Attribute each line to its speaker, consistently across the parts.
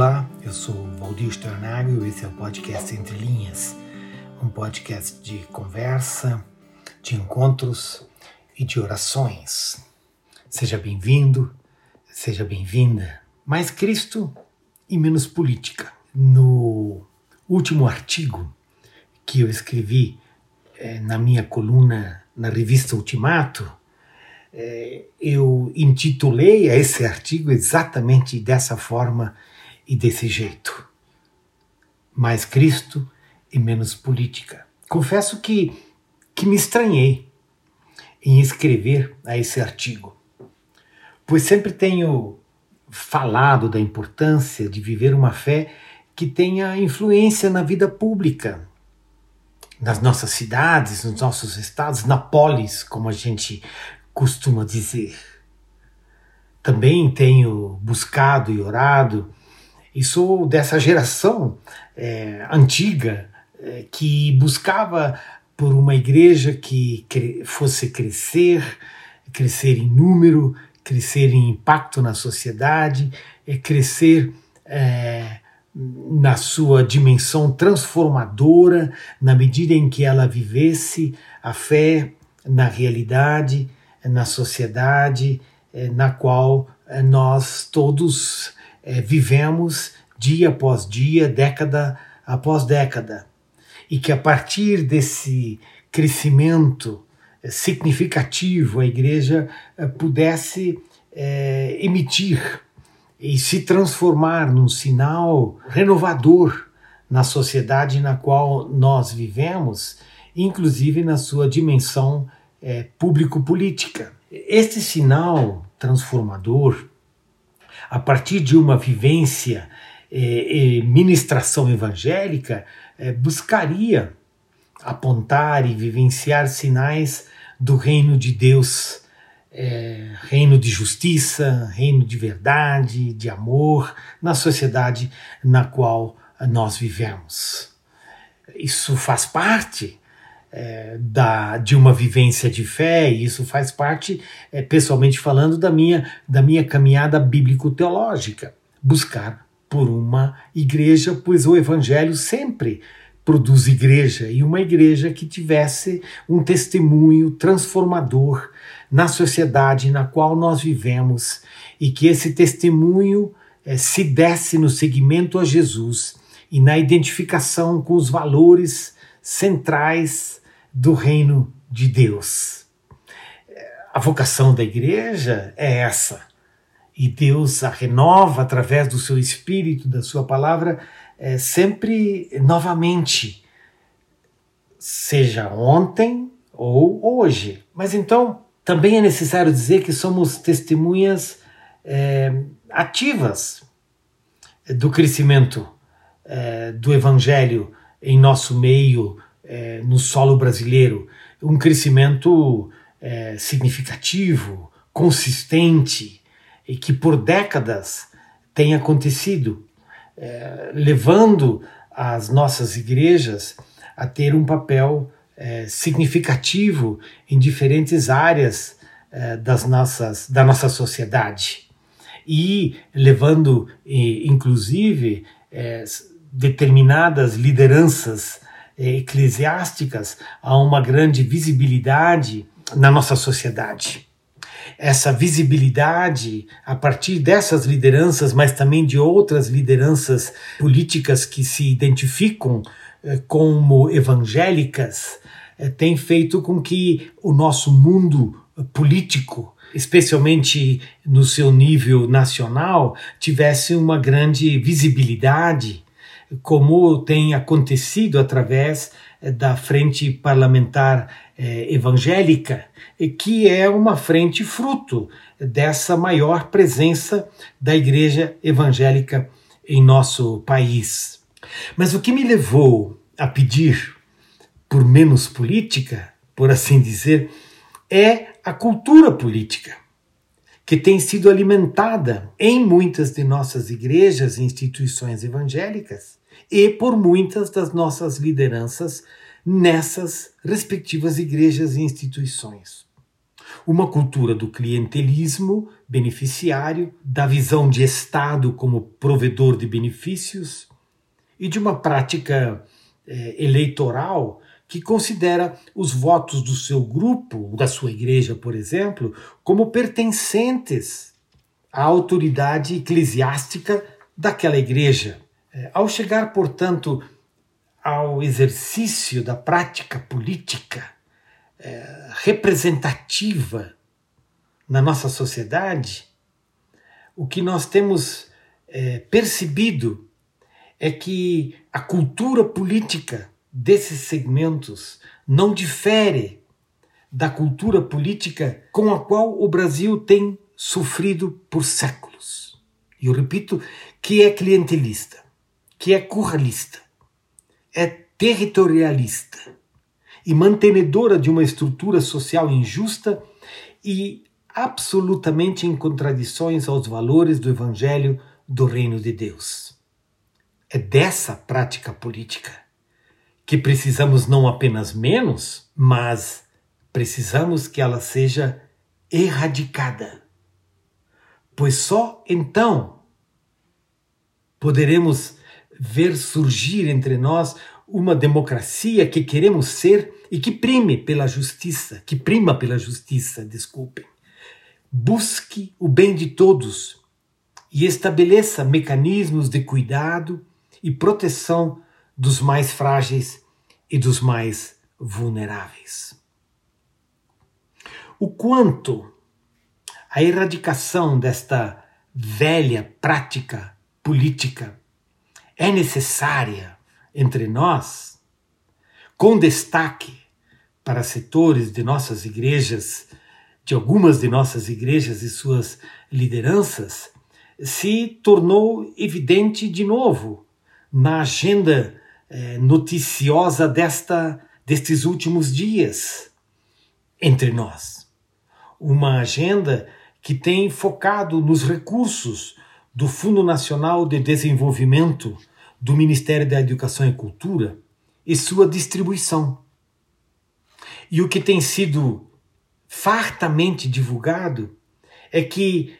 Speaker 1: Olá, eu sou Valdir Stornago e esse é o podcast Entre Linhas, um podcast de conversa, de encontros e de orações. Seja bem-vindo, seja bem-vinda. Mais Cristo e menos política. No último artigo que eu escrevi é, na minha coluna na revista Ultimato, é, eu intitulei esse artigo exatamente dessa forma e desse jeito. Mais Cristo e menos política. Confesso que, que me estranhei em escrever a esse artigo, pois sempre tenho falado da importância de viver uma fé que tenha influência na vida pública, nas nossas cidades, nos nossos estados, na polis, como a gente costuma dizer. Também tenho buscado e orado, sou dessa geração é, antiga é, que buscava por uma igreja que fosse crescer, crescer em número, crescer em impacto na sociedade, é crescer é, na sua dimensão transformadora, na medida em que ela vivesse a fé na realidade, na sociedade é, na qual é, nós todos é, vivemos dia após dia, década após década. E que a partir desse crescimento significativo a igreja pudesse emitir e se transformar num sinal renovador na sociedade na qual nós vivemos, inclusive na sua dimensão é, público-política. Este sinal transformador, a partir de uma vivência e é, ministração evangélica, é, buscaria apontar e vivenciar sinais do reino de Deus é, reino de justiça, reino de verdade, de amor na sociedade na qual nós vivemos. Isso faz parte é, da, de uma vivência de fé, e isso faz parte, é, pessoalmente falando, da minha, da minha caminhada bíblico-teológica. Buscar por uma igreja, pois o Evangelho sempre produz igreja e uma igreja que tivesse um testemunho transformador na sociedade na qual nós vivemos e que esse testemunho eh, se desse no seguimento a Jesus e na identificação com os valores centrais do reino de Deus. A vocação da igreja é essa. E Deus a renova através do seu espírito, da sua palavra, é, sempre novamente, seja ontem ou hoje. Mas então, também é necessário dizer que somos testemunhas é, ativas do crescimento é, do Evangelho em nosso meio, é, no solo brasileiro. Um crescimento é, significativo, consistente e que por décadas tem acontecido, é, levando as nossas igrejas a ter um papel é, significativo em diferentes áreas é, das nossas, da nossa sociedade e levando, inclusive, é, determinadas lideranças eclesiásticas a uma grande visibilidade na nossa sociedade. Essa visibilidade, a partir dessas lideranças, mas também de outras lideranças políticas que se identificam eh, como evangélicas, eh, tem feito com que o nosso mundo político, especialmente no seu nível nacional, tivesse uma grande visibilidade, como tem acontecido através eh, da Frente Parlamentar Evangélica, que é uma frente fruto dessa maior presença da Igreja Evangélica em nosso país. Mas o que me levou a pedir por menos política, por assim dizer, é a cultura política, que tem sido alimentada em muitas de nossas igrejas e instituições evangélicas e por muitas das nossas lideranças nessas respectivas igrejas e instituições. Uma cultura do clientelismo beneficiário, da visão de Estado como provedor de benefícios e de uma prática eh, eleitoral que considera os votos do seu grupo, da sua igreja, por exemplo, como pertencentes à autoridade eclesiástica daquela igreja. É, ao chegar, portanto, ao exercício da prática política é, representativa na nossa sociedade, o que nós temos é, percebido é que a cultura política desses segmentos não difere da cultura política com a qual o Brasil tem sofrido por séculos. E eu repito que é clientelista, que é curralista, é territorialista e mantenedora de uma estrutura social injusta e absolutamente em contradições aos valores do Evangelho do Reino de Deus. É dessa prática política que precisamos não apenas menos, mas precisamos que ela seja erradicada. Pois só então poderemos ver surgir entre nós uma democracia que queremos ser e que prime pela justiça, que prima pela justiça, desculpem. Busque o bem de todos e estabeleça mecanismos de cuidado e proteção dos mais frágeis e dos mais vulneráveis. O quanto a erradicação desta velha prática política é necessária entre nós, com destaque para setores de nossas igrejas, de algumas de nossas igrejas e suas lideranças, se tornou evidente de novo na agenda eh, noticiosa desta, destes últimos dias entre nós. Uma agenda que tem focado nos recursos do Fundo Nacional de Desenvolvimento, do Ministério da Educação e Cultura e sua distribuição. E o que tem sido fartamente divulgado é que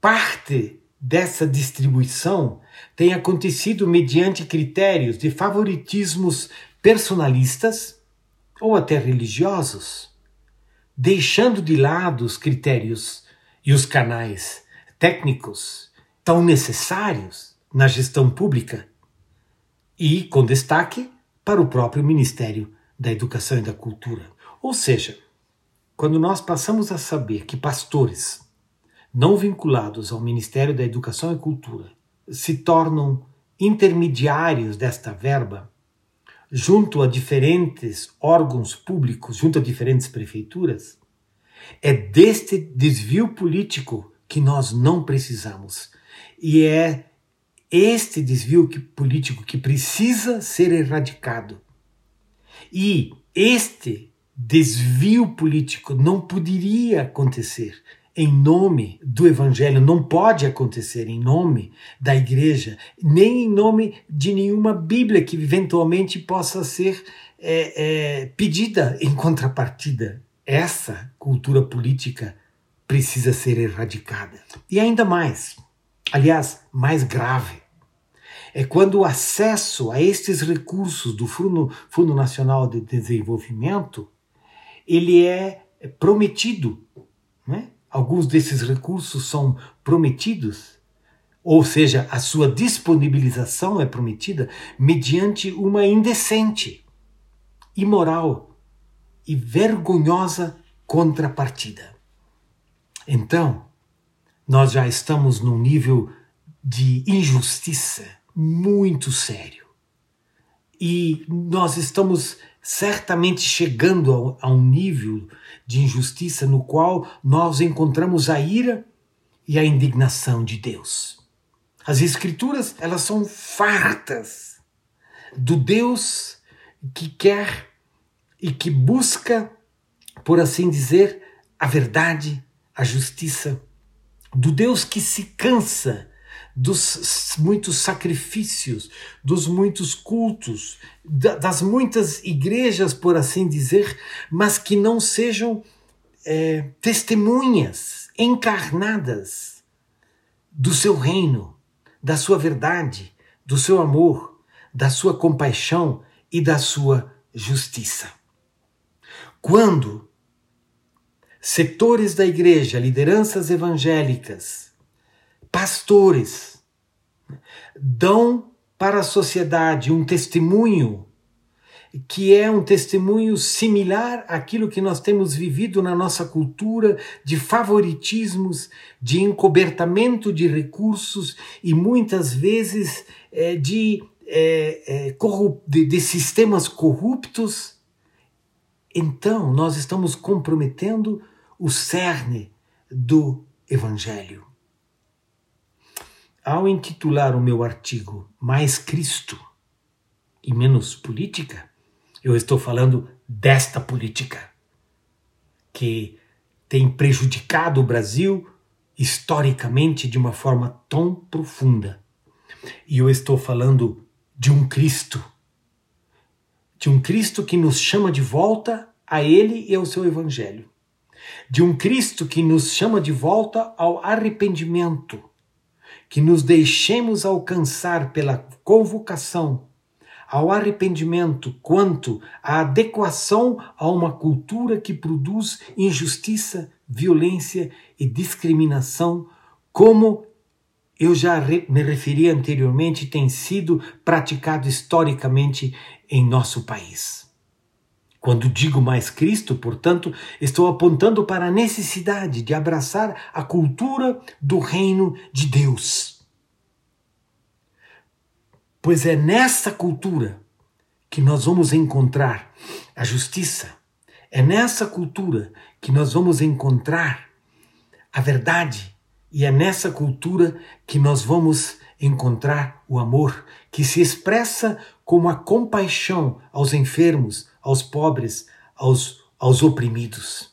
Speaker 1: parte dessa distribuição tem acontecido mediante critérios de favoritismos personalistas ou até religiosos, deixando de lado os critérios e os canais técnicos tão necessários na gestão pública e com destaque para o próprio Ministério da Educação e da Cultura. Ou seja, quando nós passamos a saber que pastores não vinculados ao Ministério da Educação e Cultura se tornam intermediários desta verba junto a diferentes órgãos públicos, junto a diferentes prefeituras, é deste desvio político que nós não precisamos. E é este desvio político que precisa ser erradicado. E este desvio político não poderia acontecer em nome do Evangelho, não pode acontecer em nome da igreja, nem em nome de nenhuma Bíblia que eventualmente possa ser é, é, pedida em contrapartida. Essa cultura política precisa ser erradicada. E ainda mais, aliás, mais grave, é quando o acesso a estes recursos do Fundo, Fundo Nacional de Desenvolvimento ele é prometido, né? alguns desses recursos são prometidos, ou seja, a sua disponibilização é prometida mediante uma indecente, imoral e vergonhosa contrapartida. Então, nós já estamos num nível de injustiça muito sério. E nós estamos certamente chegando a, um nível de injustiça no qual nós encontramos a ira e a indignação de Deus. As escrituras, elas são fartas do Deus que quer e que busca, por assim dizer, a verdade, a justiça, do Deus que se cansa dos muitos sacrifícios, dos muitos cultos, das muitas igrejas, por assim dizer, mas que não sejam é, testemunhas encarnadas do seu reino, da sua verdade, do seu amor, da sua compaixão e da sua justiça. Quando setores da igreja, lideranças evangélicas, pastores, dão para a sociedade um testemunho que é um testemunho similar àquilo que nós temos vivido na nossa cultura de favoritismos, de encobertamento de recursos e muitas vezes é, de, é, é, de, de sistemas corruptos. Então, nós estamos comprometendo o cerne do Evangelho. Ao intitular o meu artigo Mais Cristo e Menos Política, eu estou falando desta política que tem prejudicado o Brasil historicamente de uma forma tão profunda. E eu estou falando de um Cristo, de um Cristo que nos chama de volta a Ele e ao seu Evangelho, de um Cristo que nos chama de volta ao arrependimento, que nos deixemos alcançar pela convocação ao arrependimento quanto à adequação a uma cultura que produz injustiça, violência e discriminação, como eu já me referi anteriormente, tem sido praticado historicamente em nosso país. Quando digo mais Cristo, portanto, estou apontando para a necessidade de abraçar a cultura do reino de Deus. Pois é nessa cultura que nós vamos encontrar a justiça, é nessa cultura que nós vamos encontrar a verdade, e é nessa cultura que nós vamos encontrar o amor, que se expressa como a compaixão aos enfermos, aos pobres, aos, aos oprimidos.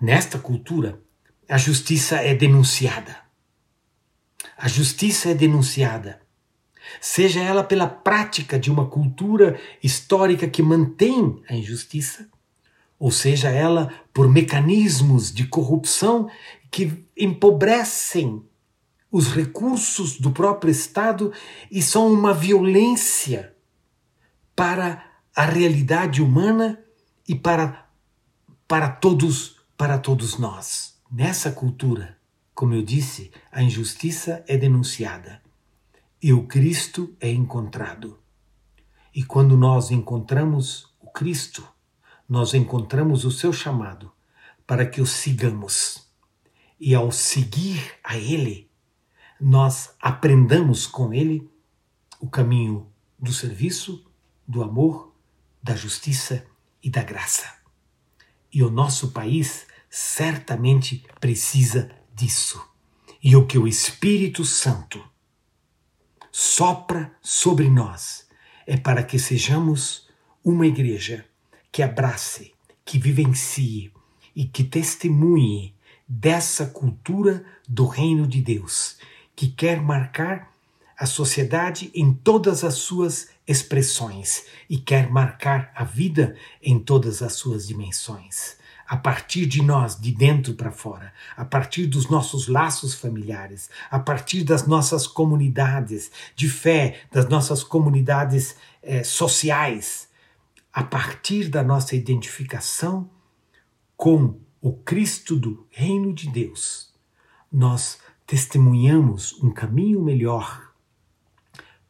Speaker 1: Nesta cultura, a justiça é denunciada. A justiça é denunciada seja ela pela prática de uma cultura histórica que mantém a injustiça, ou seja ela por mecanismos de corrupção que empobrecem os recursos do próprio Estado e são uma violência para a realidade humana e para, para todos para todos nós. Nessa cultura, como eu disse, a injustiça é denunciada e o Cristo é encontrado. E quando nós encontramos o Cristo, nós encontramos o seu chamado para que o sigamos. E ao seguir a Ele, nós aprendamos com Ele o caminho do serviço, do amor, da justiça e da graça. E o nosso país certamente precisa disso. E o que o Espírito Santo sopra sobre nós é para que sejamos uma igreja que abrace, que vivencie e que testemunhe dessa cultura do reino de Deus, que quer marcar a sociedade em todas as suas expressões e quer marcar a vida em todas as suas dimensões. A partir de nós, de dentro para fora, a partir dos nossos laços familiares, a partir das nossas comunidades de fé, das nossas comunidades eh, sociais, a partir da nossa identificação com o Cristo do Reino de Deus, nós testemunhamos um caminho melhor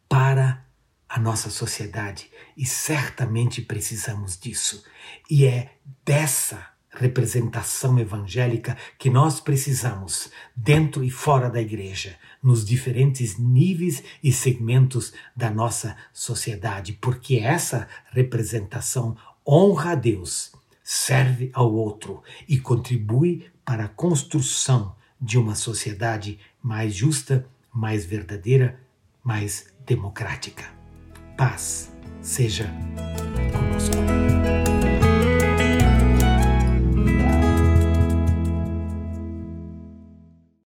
Speaker 1: para a nossa sociedade e certamente precisamos disso. E é dessa representação evangélica que nós precisamos dentro e fora da igreja, nos diferentes níveis e segmentos da nossa sociedade, porque essa representação honra a Deus, serve ao outro e contribui para a construção de uma sociedade mais justa, mais verdadeira, mais democrática. Paz seja conosco.